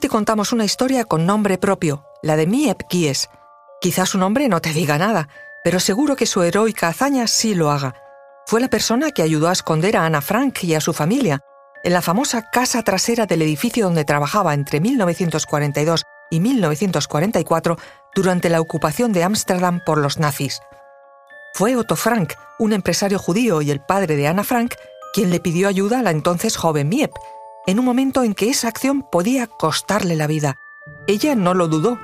Te contamos una historia con nombre propio, la de Miep Gies. Quizás su nombre no te diga nada, pero seguro que su heroica hazaña sí lo haga. Fue la persona que ayudó a esconder a Ana Frank y a su familia en la famosa casa trasera del edificio donde trabajaba entre 1942 y 1944 durante la ocupación de Ámsterdam por los nazis. Fue Otto Frank, un empresario judío y el padre de Ana Frank, quien le pidió ayuda a la entonces joven Miep, en un momento en que esa acción podía costarle la vida. Ella no lo dudó.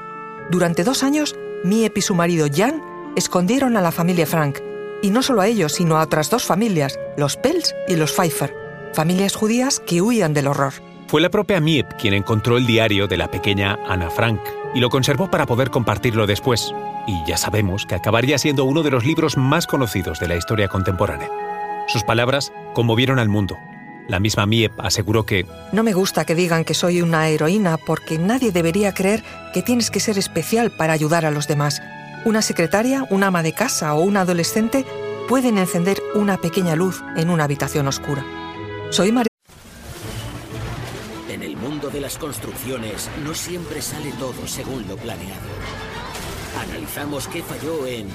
Durante dos años, Miep y su marido Jan escondieron a la familia Frank, y no solo a ellos, sino a otras dos familias, los Pels y los Pfeiffer, familias judías que huían del horror. Fue la propia Miep quien encontró el diario de la pequeña Ana Frank y lo conservó para poder compartirlo después. Y ya sabemos que acabaría siendo uno de los libros más conocidos de la historia contemporánea. Sus palabras conmovieron al mundo. La misma Miep aseguró que... No me gusta que digan que soy una heroína porque nadie debería creer que tienes que ser especial para ayudar a los demás. Una secretaria, una ama de casa o un adolescente pueden encender una pequeña luz en una habitación oscura. Soy María. En el mundo de las construcciones no siempre sale todo según lo planeado. Analizamos qué falló en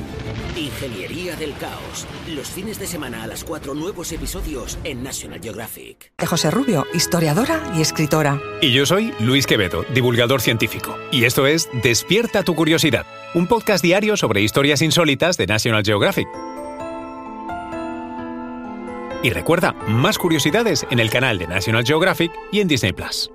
Ingeniería del Caos. Los fines de semana a las 4 nuevos episodios en National Geographic. De José Rubio, historiadora y escritora. Y yo soy Luis Quevedo, divulgador científico. Y esto es Despierta tu curiosidad, un podcast diario sobre historias insólitas de National Geographic. Y recuerda, más curiosidades en el canal de National Geographic y en Disney Plus.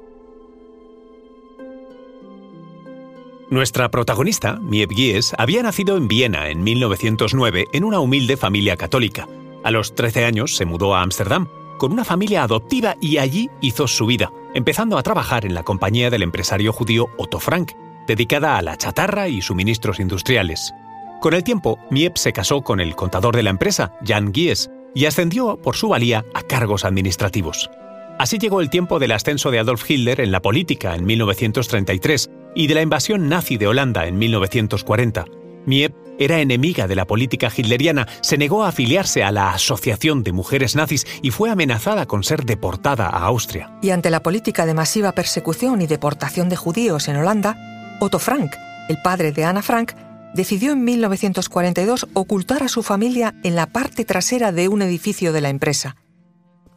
Nuestra protagonista, Miep Gies, había nacido en Viena en 1909 en una humilde familia católica. A los 13 años se mudó a Ámsterdam con una familia adoptiva y allí hizo su vida, empezando a trabajar en la compañía del empresario judío Otto Frank, dedicada a la chatarra y suministros industriales. Con el tiempo, Miep se casó con el contador de la empresa, Jan Gies, y ascendió por su valía a cargos administrativos. Así llegó el tiempo del ascenso de Adolf Hitler en la política en 1933 y de la invasión nazi de Holanda en 1940. Miep era enemiga de la política hitleriana, se negó a afiliarse a la Asociación de Mujeres Nazis y fue amenazada con ser deportada a Austria. Y ante la política de masiva persecución y deportación de judíos en Holanda, Otto Frank, el padre de Anna Frank, decidió en 1942 ocultar a su familia en la parte trasera de un edificio de la empresa.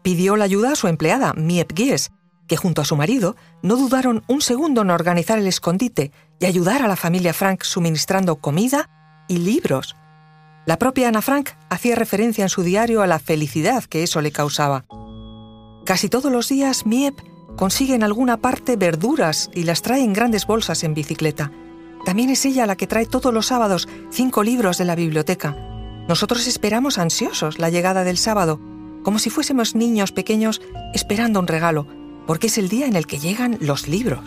Pidió la ayuda a su empleada, Miep Gies, que junto a su marido no dudaron un segundo en organizar el escondite y ayudar a la familia Frank suministrando comida y libros. La propia Ana Frank hacía referencia en su diario a la felicidad que eso le causaba. Casi todos los días Miep consigue en alguna parte verduras y las trae en grandes bolsas en bicicleta. También es ella la que trae todos los sábados cinco libros de la biblioteca. Nosotros esperamos ansiosos la llegada del sábado, como si fuésemos niños pequeños esperando un regalo, porque es el día en el que llegan los libros.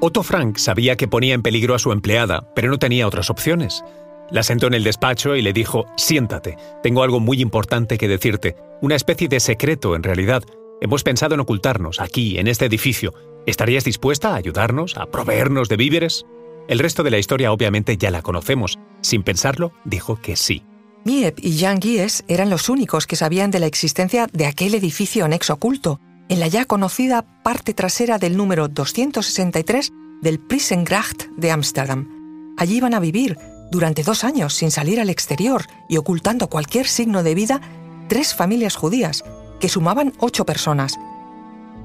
Otto Frank sabía que ponía en peligro a su empleada, pero no tenía otras opciones. La sentó en el despacho y le dijo, siéntate, tengo algo muy importante que decirte, una especie de secreto en realidad. Hemos pensado en ocultarnos aquí, en este edificio. ¿Estarías dispuesta a ayudarnos, a proveernos de víveres? El resto de la historia obviamente ya la conocemos. Sin pensarlo, dijo que sí. Miep y Jan Gies eran los únicos que sabían de la existencia de aquel edificio anexo oculto, en la ya conocida parte trasera del número 263 del Prissengracht de Ámsterdam. Allí iban a vivir, durante dos años, sin salir al exterior y ocultando cualquier signo de vida, tres familias judías, que sumaban ocho personas.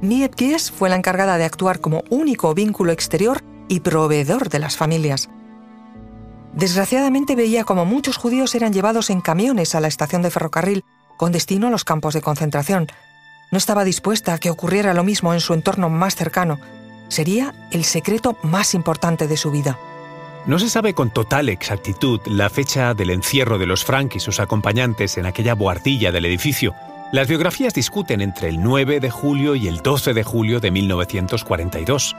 Miep Gies fue la encargada de actuar como único vínculo exterior y proveedor de las familias. Desgraciadamente veía como muchos judíos eran llevados en camiones a la estación de ferrocarril con destino a los campos de concentración. No estaba dispuesta a que ocurriera lo mismo en su entorno más cercano. Sería el secreto más importante de su vida. No se sabe con total exactitud la fecha del encierro de los Frank y sus acompañantes en aquella boardilla del edificio. Las biografías discuten entre el 9 de julio y el 12 de julio de 1942.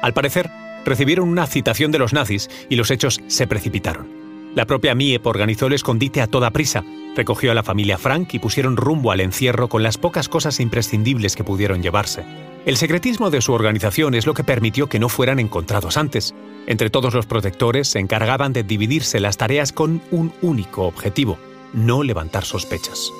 Al parecer, recibieron una citación de los nazis y los hechos se precipitaron. La propia Miep organizó el escondite a toda prisa, recogió a la familia Frank y pusieron rumbo al encierro con las pocas cosas imprescindibles que pudieron llevarse. El secretismo de su organización es lo que permitió que no fueran encontrados antes. Entre todos los protectores se encargaban de dividirse las tareas con un único objetivo, no levantar sospechas.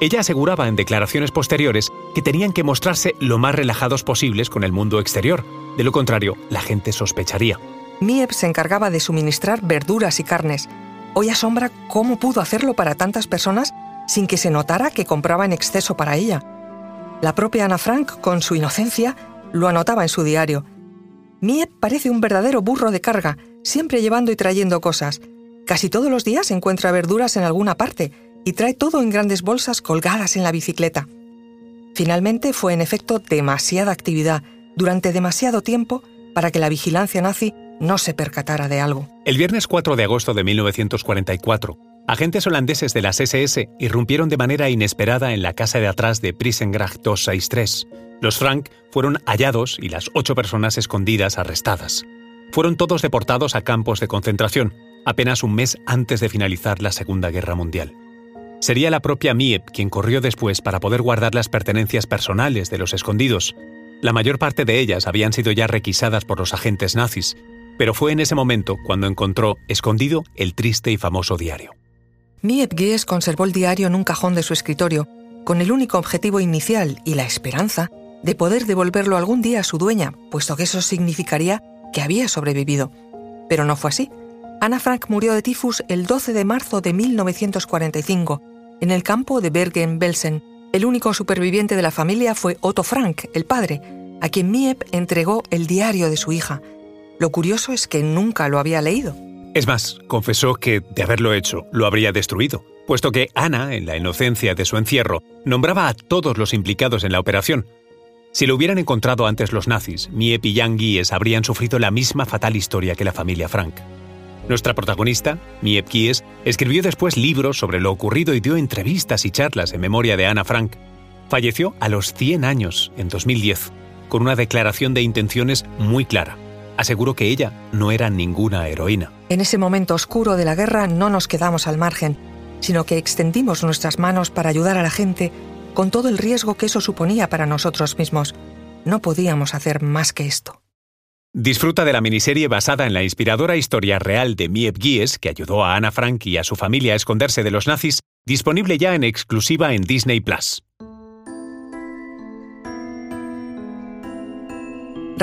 Ella aseguraba en declaraciones posteriores que tenían que mostrarse lo más relajados posibles con el mundo exterior, De lo contrario, la gente sospecharía. Miep se encargaba de suministrar verduras y carnes. Hoy asombra cómo pudo hacerlo para tantas personas sin que se notara que compraba en exceso para ella. La propia Ana Frank, con su inocencia, lo anotaba en su diario. Miep parece un verdadero burro de carga, siempre llevando y trayendo cosas. Casi todos los días encuentra verduras en alguna parte y trae todo en grandes bolsas colgadas en la bicicleta. Finalmente fue en efecto demasiada actividad durante demasiado tiempo para que la vigilancia nazi no se percatara de algo. El viernes 4 de agosto de 1944, agentes holandeses de las SS irrumpieron de manera inesperada en la casa de atrás de Prisengracht 263. Los Frank fueron hallados y las ocho personas escondidas arrestadas. Fueron todos deportados a campos de concentración, apenas un mes antes de finalizar la Segunda Guerra Mundial. Sería la propia Miep quien corrió después para poder guardar las pertenencias personales de los escondidos. La mayor parte de ellas habían sido ya requisadas por los agentes nazis, pero fue en ese momento cuando encontró escondido el triste y famoso diario. Miep Gies conservó el diario en un cajón de su escritorio, con el único objetivo inicial y la esperanza de poder devolverlo algún día a su dueña, puesto que eso significaría que había sobrevivido. Pero no fue así. Ana Frank murió de tifus el 12 de marzo de 1945, en el campo de Bergen-Belsen. El único superviviente de la familia fue Otto Frank, el padre, a quien Miep entregó el diario de su hija. Lo curioso es que nunca lo había leído. Es más, confesó que, de haberlo hecho, lo habría destruido, puesto que Ana, en la inocencia de su encierro, nombraba a todos los implicados en la operación. Si lo hubieran encontrado antes los nazis, Miep y Jan Gies habrían sufrido la misma fatal historia que la familia Frank. Nuestra protagonista, Miep Gies, escribió después libros sobre lo ocurrido y dio entrevistas y charlas en memoria de Ana Frank. Falleció a los 100 años, en 2010, con una declaración de intenciones muy clara aseguró que ella no era ninguna heroína. En ese momento oscuro de la guerra no nos quedamos al margen, sino que extendimos nuestras manos para ayudar a la gente con todo el riesgo que eso suponía para nosotros mismos. No podíamos hacer más que esto. Disfruta de la miniserie basada en la inspiradora historia real de Miep Gies, que ayudó a Ana Frank y a su familia a esconderse de los nazis, disponible ya en exclusiva en Disney Plus.